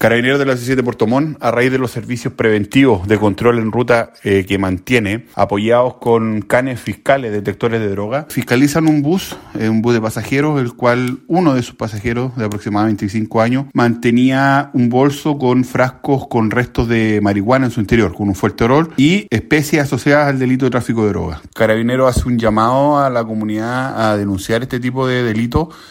Carabineros de la C7 de Puerto Montt, a raíz de los servicios preventivos de control en ruta eh, que mantiene, apoyados con canes fiscales, detectores de droga, fiscalizan un bus, eh, un bus de pasajeros, el cual uno de sus pasajeros, de aproximadamente 25 años, mantenía un bolso con frascos con restos de marihuana en su interior, con un fuerte olor y especies asociadas al delito de tráfico de droga. Carabineros hace un llamado a la comunidad a denunciar este tipo de delitos